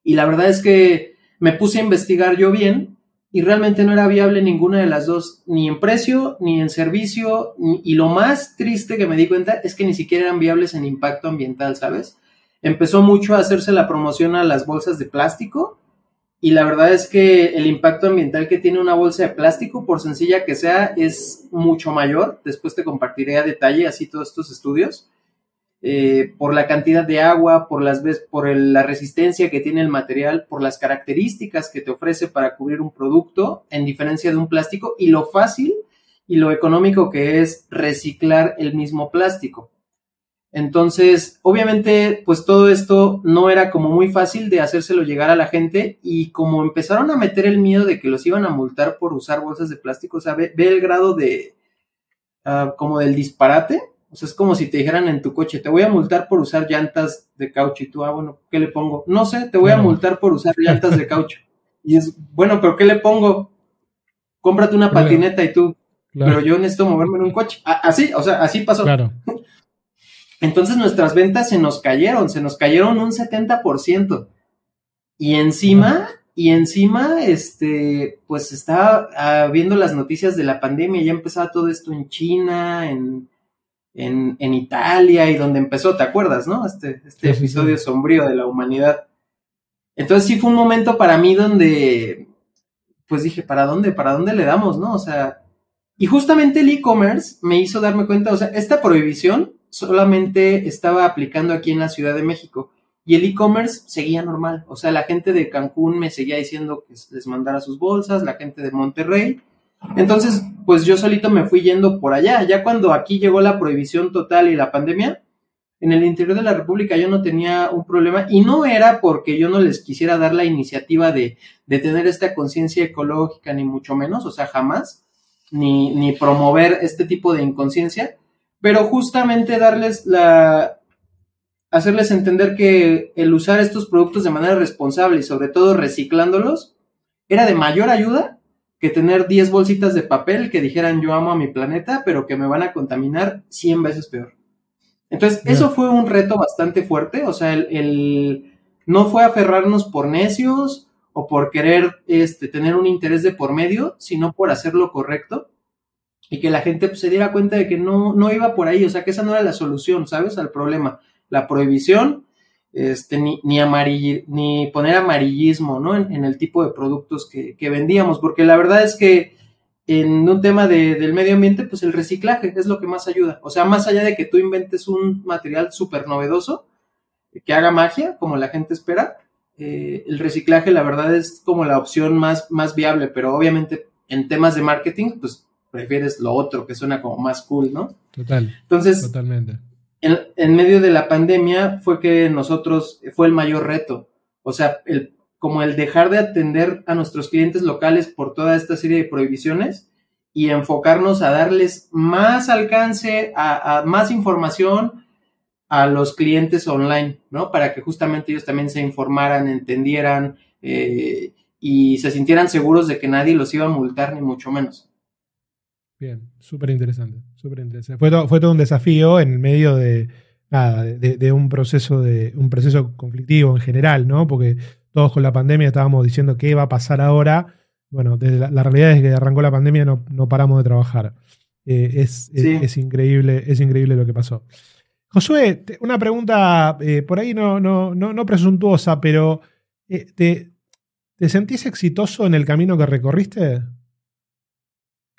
Y la verdad es que me puse a investigar yo bien y realmente no era viable ninguna de las dos, ni en precio, ni en servicio, y lo más triste que me di cuenta es que ni siquiera eran viables en impacto ambiental, ¿sabes? Empezó mucho a hacerse la promoción a las bolsas de plástico, y la verdad es que el impacto ambiental que tiene una bolsa de plástico, por sencilla que sea, es mucho mayor. Después te compartiré a detalle así todos estos estudios. Eh, por la cantidad de agua, por, las, por la resistencia que tiene el material, por las características que te ofrece para cubrir un producto, en diferencia de un plástico, y lo fácil y lo económico que es reciclar el mismo plástico. Entonces, obviamente, pues todo esto no era como muy fácil de hacérselo llegar a la gente y como empezaron a meter el miedo de que los iban a multar por usar bolsas de plástico, o sea, ve, el grado de, ah, como del disparate, o sea, es como si te dijeran en tu coche, te voy a multar por usar llantas de caucho. Y tú, ah, bueno, ¿qué le pongo? No sé, te voy a multar por usar llantas de caucho. Y es, bueno, pero ¿qué le pongo? Cómprate una patineta y tú, pero yo necesito moverme en un coche. así, o sea, así pasó. Claro. Entonces nuestras ventas se nos cayeron, se nos cayeron un 70%. Y encima, y encima, este, pues estaba ah, viendo las noticias de la pandemia, ya empezaba todo esto en China, en en, en, Italia y donde empezó, ¿te acuerdas, no? Este, este episodio sombrío de la humanidad. Entonces sí fue un momento para mí donde, pues dije, ¿para dónde? ¿Para dónde le damos, no? O sea, y justamente el e-commerce me hizo darme cuenta, o sea, esta prohibición solamente estaba aplicando aquí en la Ciudad de México y el e-commerce seguía normal. O sea, la gente de Cancún me seguía diciendo que les mandara sus bolsas, la gente de Monterrey entonces, pues yo solito me fui yendo por allá. Ya cuando aquí llegó la prohibición total y la pandemia, en el interior de la República yo no tenía un problema y no era porque yo no les quisiera dar la iniciativa de, de tener esta conciencia ecológica, ni mucho menos, o sea, jamás, ni, ni promover este tipo de inconsciencia, pero justamente darles la, hacerles entender que el usar estos productos de manera responsable y sobre todo reciclándolos era de mayor ayuda que tener 10 bolsitas de papel que dijeran yo amo a mi planeta, pero que me van a contaminar 100 veces peor. Entonces, eso fue un reto bastante fuerte, o sea, el, no fue aferrarnos por necios o por querer este, tener un interés de por medio, sino por hacer lo correcto y que la gente pues, se diera cuenta de que no, no iba por ahí, o sea, que esa no era la solución, ¿sabes? Al problema la prohibición, este, ni, ni, ni poner amarillismo ¿no? en, el tipo de productos que, vendíamos, porque la verdad es que en un tema del medio ambiente, pues el reciclaje es lo que más ayuda. O sea, más allá de que tú inventes un material súper novedoso, que haga magia, como la gente espera, eh, el reciclaje la verdad es como la opción más, más viable, pero obviamente en temas de marketing, pues prefieres lo otro, que suena como más cool, ¿no? Total. Entonces, totalmente en, medio de la pandemia fue que nosotros, fue el mayor reto. O sea, el, como el dejar de atender a nuestros clientes locales por toda esta serie de prohibiciones y enfocarnos a darles más alcance, a, más información a los clientes online, ¿no? Para que justamente ellos también se informaran, entendieran eh, y se sintieran seguros de que nadie los iba a multar, ni mucho menos. Bien, súper interesante, súper interesante. Fue, fue todo un desafío en medio de, nada, de, un proceso de un proceso conflictivo en general, ¿no? Porque todos con la pandemia estábamos diciendo qué va a pasar ahora. Bueno, desde la, realidad es que arrancó la pandemia no, no paramos de trabajar. Eh, es, es, increíble, es increíble lo que pasó. Josué, una pregunta eh, por ahí no, no, no, no presuntuosa, pero eh, ¿te, ¿te sentís exitoso en el camino que recorriste?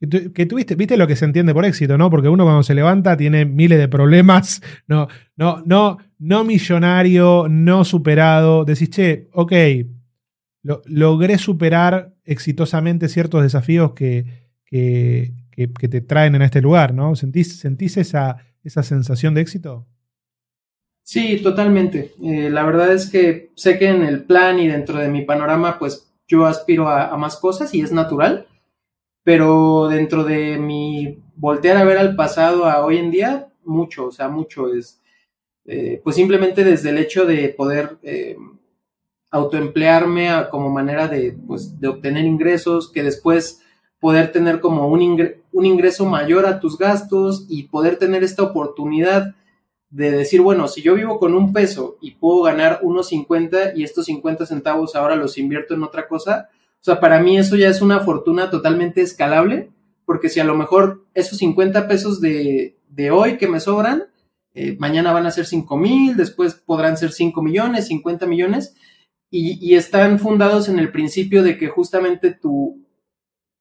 Que, tuviste, viste lo que se entiende por éxito, ¿no? Porque uno cuando se levanta tiene miles de problemas, no, no, no, no millonario, no superado. Decís, che, ok, logré superar exitosamente ciertos desafíos que, que, te traen en este lugar, ¿no? ¿Sentís, sentís esa, esa sensación de éxito? Sí, totalmente. Eh, la verdad es que sé que en el plan y dentro de mi panorama, pues yo aspiro a más cosas y es natural pero dentro de mi voltear a ver al pasado a hoy en día, mucho, o sea, mucho es, eh, pues simplemente desde el hecho de poder eh, autoemplearme como manera de, pues, de obtener ingresos, que después poder tener como un, un ingreso mayor a tus gastos y poder tener esta oportunidad de decir, bueno, si yo vivo con un peso y puedo ganar unos 50 y estos 50 centavos ahora los invierto en otra cosa, o sea, para mí eso ya es una fortuna totalmente escalable, porque si a lo mejor esos 50 pesos de, hoy que me sobran, eh, mañana van a ser 5 mil, después podrán ser 5 millones, 50 millones, y, están fundados en el principio de que justamente tú,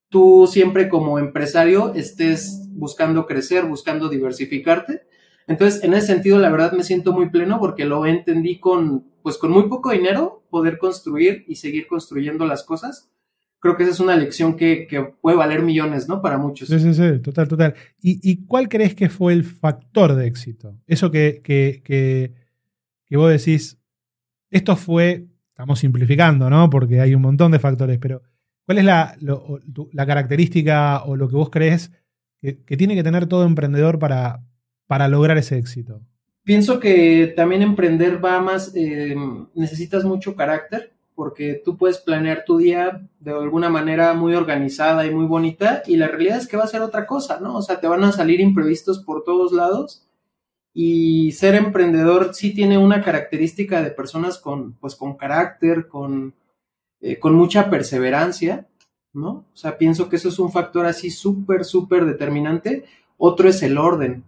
tú siempre como empresario estés buscando crecer, buscando diversificarte. Entonces, en ese sentido, la verdad me siento muy pleno porque lo entendí con, pues con muy poco dinero, poder construir y seguir construyendo las cosas creo que esa es una lección que, puede valer millones, ¿no? Para muchos. Sí, sí, sí, total, total. ¿Y, cuál crees que fue el factor de éxito? Eso que, que, que, vos decís, esto fue, estamos simplificando, ¿no? Porque hay un montón de factores, pero ¿cuál es la, la característica o lo que vos crees que, tiene que tener todo emprendedor para, para lograr ese éxito? Pienso que también emprender va más, eh, necesitas mucho carácter, porque tú puedes planear tu día de alguna manera muy organizada y muy bonita y la realidad es que va a ser otra cosa, ¿no? O sea, te van a salir imprevistos por todos lados y ser emprendedor sí tiene una característica de personas con, pues, con carácter, con, eh, con mucha perseverancia, ¿no? O sea, pienso que eso es un factor así súper, súper determinante. Otro es el orden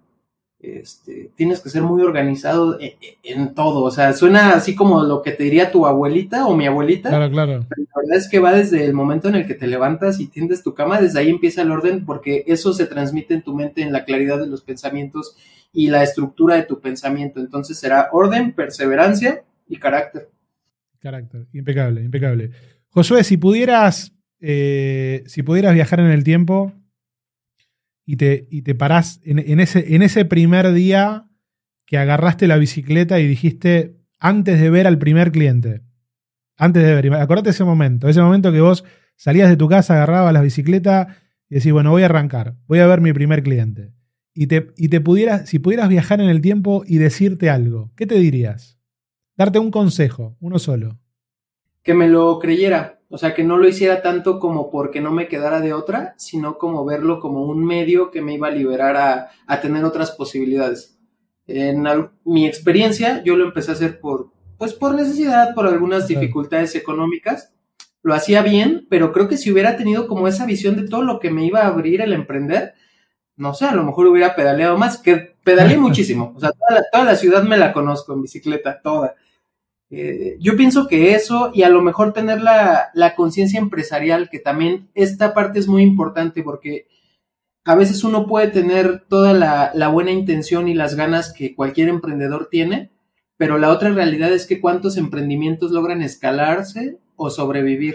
este, tienes que ser muy organizado en, todo. O sea, suena así como lo que te diría tu abuelita o mi abuelita. Claro, claro. Pero la verdad es que va desde el momento en el que te levantas y tiendes tu cama, desde ahí empieza el orden, porque eso se transmite en tu mente en la claridad de los pensamientos y la estructura de tu pensamiento. Entonces será orden, perseverancia y carácter. Carácter, impecable, impecable. Josué, si pudieras, eh, si pudieras viajar en el tiempo y te, y te parás en, ese, en ese primer día que agarraste la bicicleta y dijiste, antes de ver al primer cliente, antes de ver, acordate ese momento, ese momento que vos salías de tu casa, agarrabas la bicicleta y decís, bueno, voy a arrancar, voy a ver mi primer cliente. y te, y te pudieras, si pudieras viajar en el tiempo y decirte algo, ¿qué te dirías? Darte un consejo, uno solo. Que me lo creyera, o sea, que no lo hiciera tanto como porque no me quedara de otra, sino como verlo como un medio que me iba a liberar a, a tener otras posibilidades. En mi experiencia, yo lo empecé a hacer por, pues por necesidad, por algunas dificultades económicas. Lo hacía bien, pero creo que si hubiera tenido como esa visión de todo lo que me iba a abrir el emprender, no sé, a lo mejor hubiera pedaleado más, que pedaleé muchísimo. O sea, toda la, ciudad me la conozco en bicicleta, toda. Eh, yo pienso que eso y a lo mejor tener la, la conciencia empresarial, que también esta parte es muy importante porque a veces uno puede tener toda la, buena intención y las ganas que cualquier emprendedor tiene, pero la otra realidad es que cuántos emprendimientos logran escalarse o sobrevivir.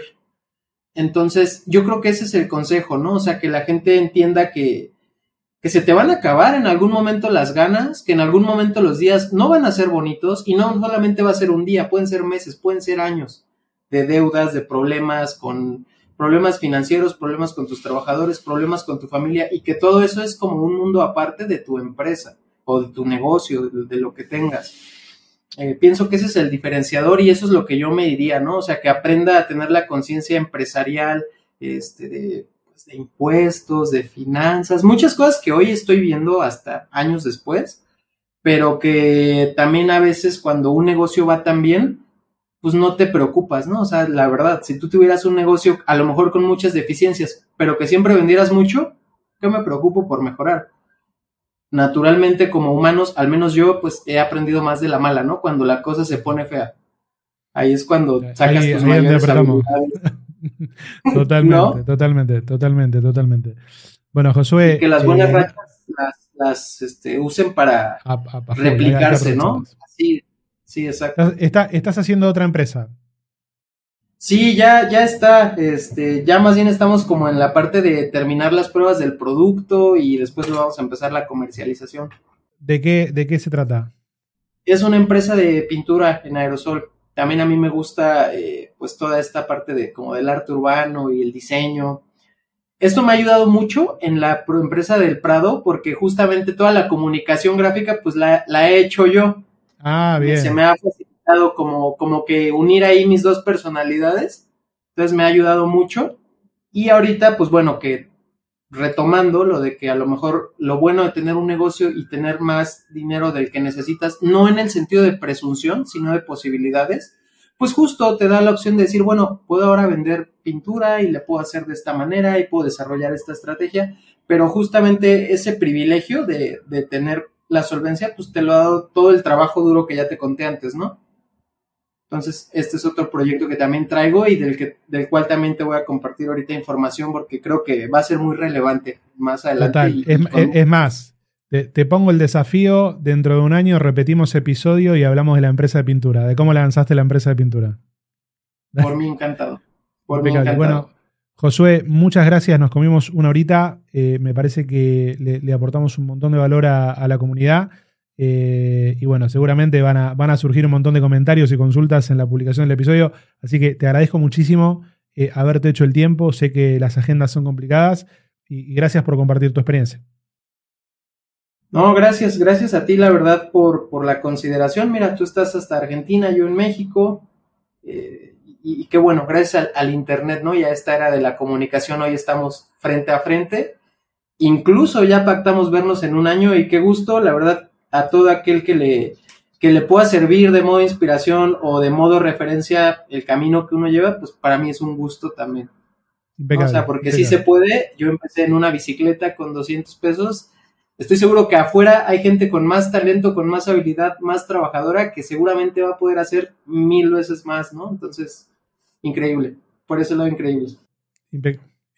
Entonces, yo creo que ese es el consejo, ¿no? O sea, que la gente entienda que, que se te van a acabar en algún momento las ganas, que en algún momento los días no van a ser bonitos y no solamente va a ser un día, pueden ser meses, pueden ser años de deudas, de problemas con problemas financieros, problemas con tus trabajadores, problemas con tu familia y que todo eso es como un mundo aparte de tu empresa o de tu negocio, de, lo que tengas. Eh, pienso que ese es el diferenciador y eso es lo que yo me diría, ¿no? O sea, que aprenda a tener la conciencia empresarial, este, pues, de, impuestos, de finanzas, muchas cosas que hoy estoy viendo hasta años después, pero que también a veces cuando un negocio va tan bien, pues no te preocupas, ¿no? O sea, la verdad, si tú tuvieras un negocio a lo mejor con muchas deficiencias, pero que siempre vendieras mucho, ¿qué me preocupo por mejorar? Naturalmente, como humanos, al menos yo, pues he aprendido más de la mala, ¿no? Cuando la cosa se pone fea. Ahí es cuando sacas tus mayores Totalmente, totalmente, totalmente, totalmente. Bueno, Josué. que las buenas eh, rachas las, este, usen para replicarse, ¿no? Así, Sí, exacto. estás haciendo otra empresa. Sí, ya, ya está. Este, ya más bien estamos como en la parte de terminar las pruebas del producto y después vamos a empezar la comercialización. ¿De qué, de qué se trata? Es una empresa de pintura en aerosol. También a mí me gusta eh, pues toda esta parte de como del arte urbano y el diseño. Esto me ha ayudado mucho en la empresa del Prado porque justamente toda la comunicación gráfica pues la, la he hecho yo. Ah, bien. Se me ha facilitado como, como que unir ahí mis dos personalidades. Entonces me ha ayudado mucho. Y ahorita, pues bueno, que retomando lo de que a lo mejor lo bueno de tener un negocio y tener más dinero del que necesitas, no en el sentido de presunción, sino de posibilidades, pues justo te da la opción de decir, bueno, puedo ahora vender pintura y le puedo hacer de esta manera y puedo desarrollar esta estrategia, pero justamente ese privilegio de, de tener la solvencia, pues te lo ha dado todo el trabajo duro que ya te conté antes, ¿no? Entonces, este es otro proyecto que también traigo y del, que, del cual también te voy a compartir ahorita información porque creo que va a ser muy relevante más adelante. es, más, te, pongo el desafío, dentro de un año repetimos episodio y hablamos de la empresa de pintura, de cómo lanzaste la empresa de pintura. Por mí encantado. Por mí encantado. Bueno, Josué, muchas gracias. Nos comimos una horita. Eh, me parece que le, aportamos un montón de valor a, la comunidad. Eh, y bueno, seguramente van a, van a, surgir un montón de comentarios y consultas en la publicación del episodio. Así que te agradezco muchísimo eh, haberte hecho el tiempo. Sé que las agendas son complicadas y, gracias por compartir tu experiencia. No, gracias, gracias a ti, la verdad, por, por la consideración. Mira, tú estás hasta Argentina, yo en México y, qué bueno, gracias al, Internet, ¿no? Ya esta era de la comunicación, hoy estamos frente a frente. Incluso ya pactamos vernos en un año y qué gusto, la verdad, a todo aquel que le, que le pueda servir de modo inspiración o de modo referencia el camino que uno lleva, pues para mí es un gusto también. o sea, porque si se puede, yo empecé en una bicicleta con 200 pesos. Estoy seguro que afuera hay gente con más talento, con más habilidad, más trabajadora, que seguramente va a poder hacer mil veces más, ¿no? Entonces, increíble. Por eso lo increíble.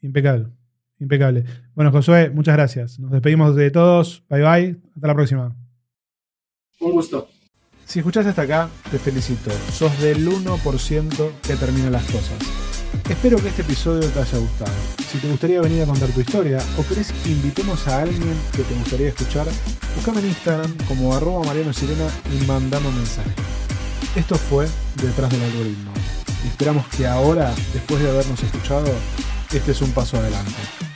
impecable. Impecable. Bueno, Josué, muchas gracias. Nos despedimos de todos. Bye bye. Hasta la próxima. Un gusto. Si escuchaste hasta acá, te felicito. Sos del 1% que termina las cosas. Espero que este episodio te haya gustado. Si te gustaría venir a contar tu historia o querés que invitemos a alguien que te gustaría escuchar, buscame en Instagram como arroba Mariano Sirena y mandame un mensaje. Esto fue Detrás del Algoritmo. Esperamos que ahora, después de habernos escuchado, este es un paso adelante.